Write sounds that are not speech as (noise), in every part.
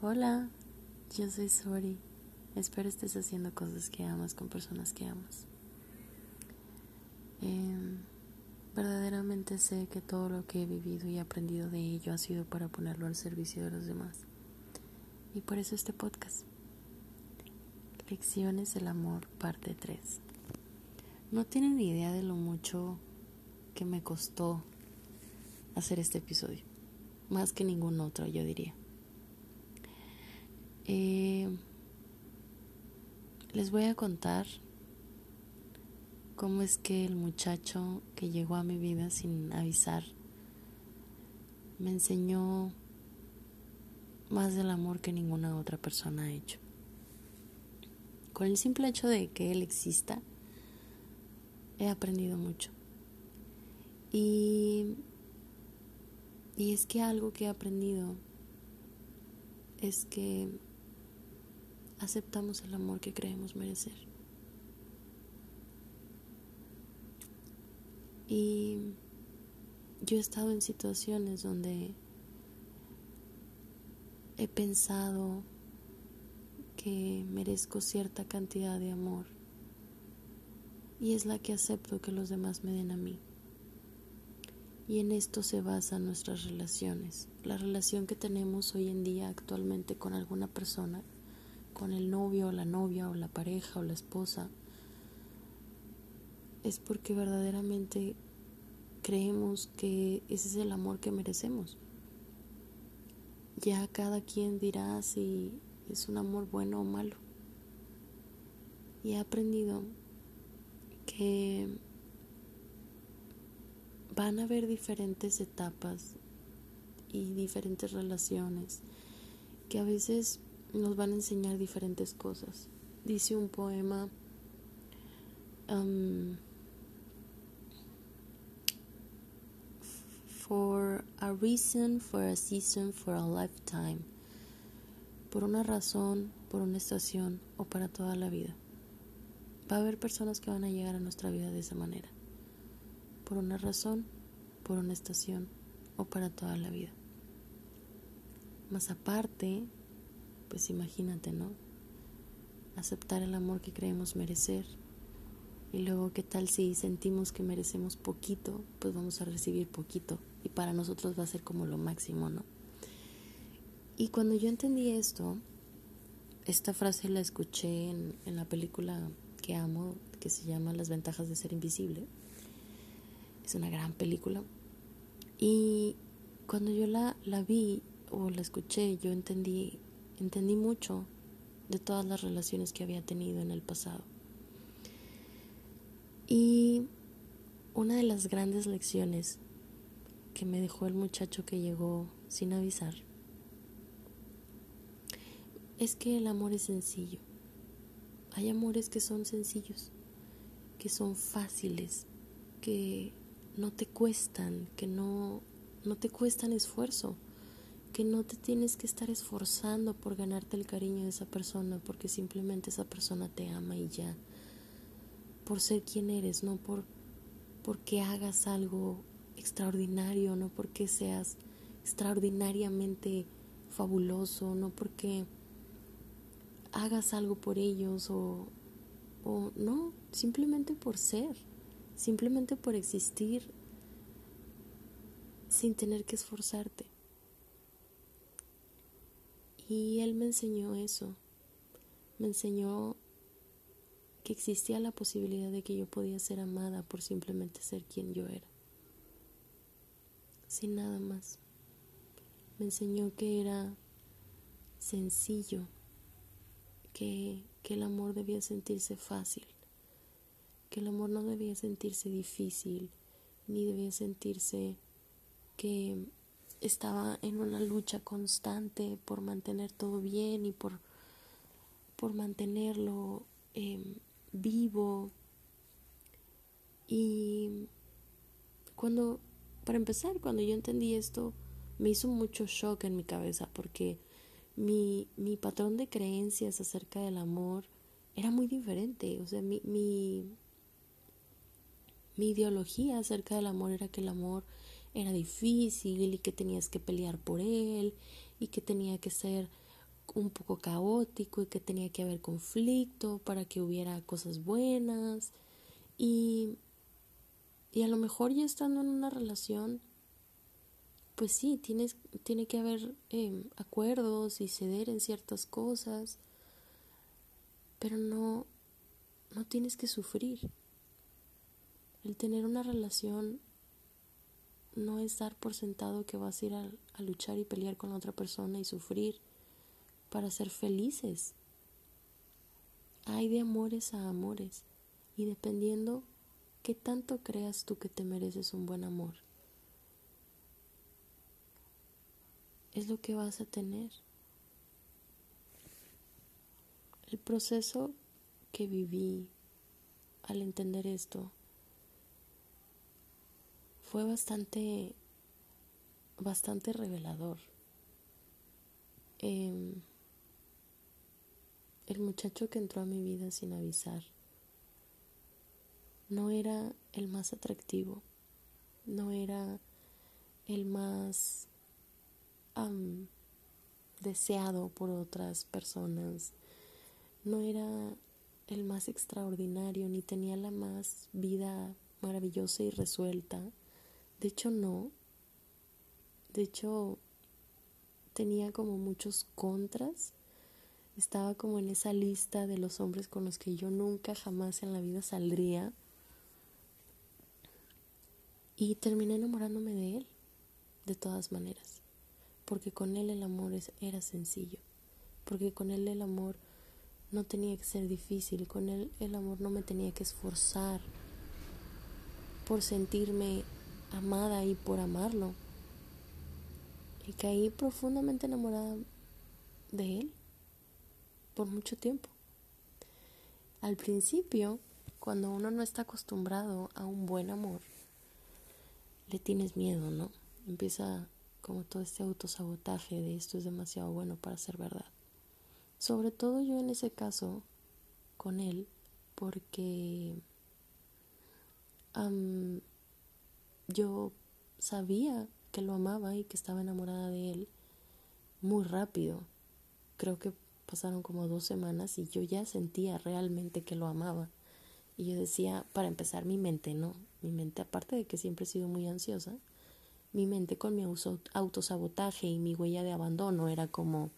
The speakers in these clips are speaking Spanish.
Hola, yo soy Sori. Espero estés haciendo cosas que amas con personas que amas. Em, verdaderamente sé que todo lo que he vivido y aprendido de ello ha sido para ponerlo al servicio de los demás. Y por eso este podcast. Lecciones del amor, parte 3. No tienen idea de lo mucho que me costó hacer este episodio. Más que ningún otro, yo diría. Eh, les voy a contar cómo es que el muchacho que llegó a mi vida sin avisar me enseñó más del amor que ninguna otra persona ha hecho. Con el simple hecho de que él exista, he aprendido mucho. Y, y es que algo que he aprendido es que aceptamos el amor que creemos merecer. Y yo he estado en situaciones donde he pensado que merezco cierta cantidad de amor y es la que acepto que los demás me den a mí. Y en esto se basan nuestras relaciones. La relación que tenemos hoy en día actualmente con alguna persona con el novio o la novia o la pareja o la esposa, es porque verdaderamente creemos que ese es el amor que merecemos. Ya cada quien dirá si es un amor bueno o malo. Y he aprendido que van a haber diferentes etapas y diferentes relaciones que a veces nos van a enseñar diferentes cosas. Dice un poema, um, for a reason, for a season, for a lifetime. Por una razón, por una estación o para toda la vida. Va a haber personas que van a llegar a nuestra vida de esa manera. Por una razón, por una estación o para toda la vida. Más aparte, pues imagínate, ¿no? Aceptar el amor que creemos merecer. Y luego, ¿qué tal si sentimos que merecemos poquito? Pues vamos a recibir poquito. Y para nosotros va a ser como lo máximo, ¿no? Y cuando yo entendí esto, esta frase la escuché en, en la película que amo, que se llama Las ventajas de ser invisible. Es una gran película. Y cuando yo la, la vi o la escuché, yo entendí entendí mucho de todas las relaciones que había tenido en el pasado. Y una de las grandes lecciones que me dejó el muchacho que llegó sin avisar es que el amor es sencillo. Hay amores que son sencillos, que son fáciles, que no te cuestan, que no, no te cuestan esfuerzo que no te tienes que estar esforzando por ganarte el cariño de esa persona, porque simplemente esa persona te ama y ya, por ser quien eres, no por porque hagas algo extraordinario, no porque seas extraordinariamente fabuloso, no porque hagas algo por ellos o, o no, simplemente por ser, simplemente por existir sin tener que esforzarte. Y él me enseñó eso. Me enseñó que existía la posibilidad de que yo podía ser amada por simplemente ser quien yo era. Sin nada más. Me enseñó que era sencillo, que, que el amor debía sentirse fácil, que el amor no debía sentirse difícil, ni debía sentirse que estaba en una lucha constante por mantener todo bien y por, por mantenerlo em, vivo. Y cuando, para empezar, cuando yo entendí esto, me hizo mucho shock en mi cabeza porque mi, mi patrón de creencias acerca del amor era muy diferente. O sea, mi, mi, mi ideología acerca del amor era que el amor era difícil y que tenías que pelear por él y que tenía que ser un poco caótico y que tenía que haber conflicto para que hubiera cosas buenas y, y a lo mejor ya estando en una relación pues sí, tienes, tiene que haber em, acuerdos y ceder en ciertas cosas, pero no, no tienes que sufrir. El tener una relación no es dar por sentado que vas a ir a, a luchar y pelear con la otra persona y sufrir para ser felices. Hay de amores a amores y dependiendo qué tanto creas tú que te mereces un buen amor es lo que vas a tener. El proceso que viví al entender esto fue bastante, bastante revelador. Em, el muchacho que entró a mi vida sin avisar no era el más atractivo, no era el más deseado por otras personas. No era el más extraordinario ni tenía la más vida maravillosa y resuelta. De hecho, no. De hecho, tenía como muchos contras. Estaba como en esa lista de los hombres con los que yo nunca jamás en la vida saldría. Y terminé enamorándome de él, de todas maneras porque con él el amor era sencillo, porque con él el amor no tenía que ser difícil, con él el amor no me tenía que esforzar por sentirme amada y por amarlo. Y caí profundamente enamorada de él por mucho tiempo. Al principio, cuando uno no está acostumbrado a un buen amor, le tienes miedo, ¿no? Empieza como todo este autosabotaje de esto es demasiado bueno para ser verdad. Sobre todo yo en ese caso con él, porque yo sabía que lo amaba y que estaba enamorada de él muy rápido. Creo que pasaron como dos semanas y yo ya sentía realmente que lo amaba. Y yo decía, para empezar, mi mente no. Mi mente, aparte de que siempre he sido muy ansiosa, mi mente con mi autosabotaje y mi huella de abandono era como,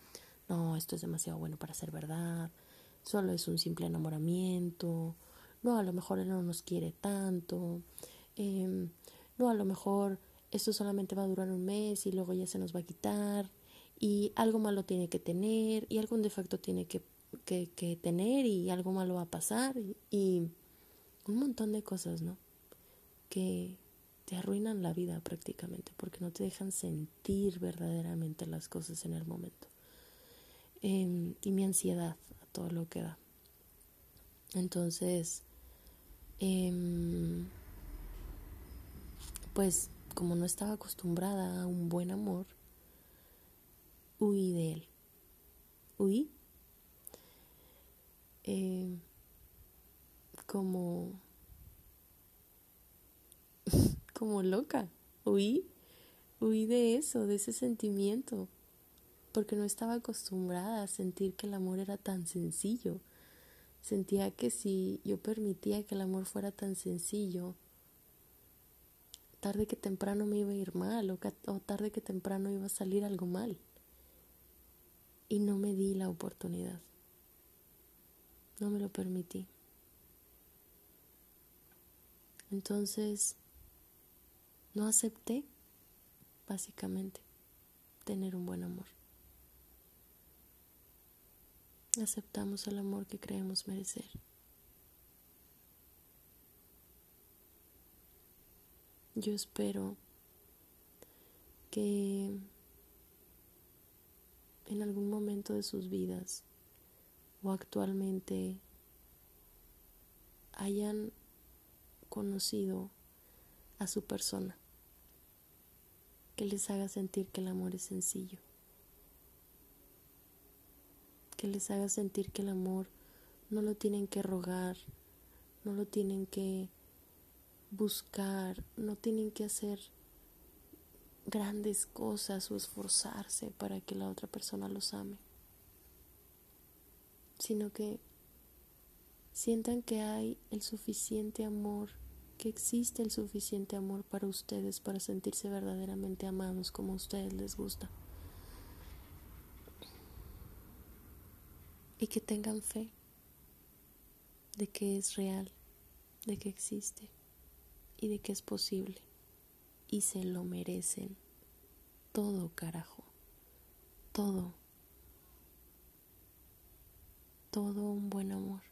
no, esto es demasiado bueno para ser verdad, solo es un simple enamoramiento, no, a lo mejor él no nos quiere tanto, em, no, a lo mejor esto solamente va a durar un mes y luego ya se nos va a quitar y algo malo tiene que tener y algún defecto tiene que, que, que tener y algo malo va a pasar y, un montón de cosas, ¿no? Que, te arruinan la vida prácticamente porque no te dejan sentir verdaderamente las cosas en el momento. Em, y mi ansiedad a todo lo que da. Entonces, em, pues como no estaba acostumbrada a un buen amor, huí de él. Huí em, como (laughs) como loca. Huí, huí de eso, de ese sentimiento, porque no estaba acostumbrada a sentir que el amor era tan sencillo. Sentía que si yo permitía que el amor fuera tan sencillo, tarde que temprano me iba a ir mal o, o tarde que temprano iba a salir algo mal. Y no me di la oportunidad. No me lo permití. Entonces, no acepté, básicamente, tener un buen amor. Aceptamos el amor que creemos merecer. Yo espero que en algún momento de sus vidas o actualmente hayan conocido a su persona que les haga sentir que el amor es sencillo, que les haga sentir que el amor no lo tienen que rogar, no lo tienen que buscar, no tienen que hacer grandes cosas o esforzarse para que la otra persona los ame. sino que sientan que hay el suficiente amor, que existe el suficiente amor para ustedes para sentirse verdaderamente amados como a ustedes les gusta. Y que tengan fe de que es real, de que existe y de que es posible. Y se lo merecen. Todo, carajo. Todo. Todo un buen amor.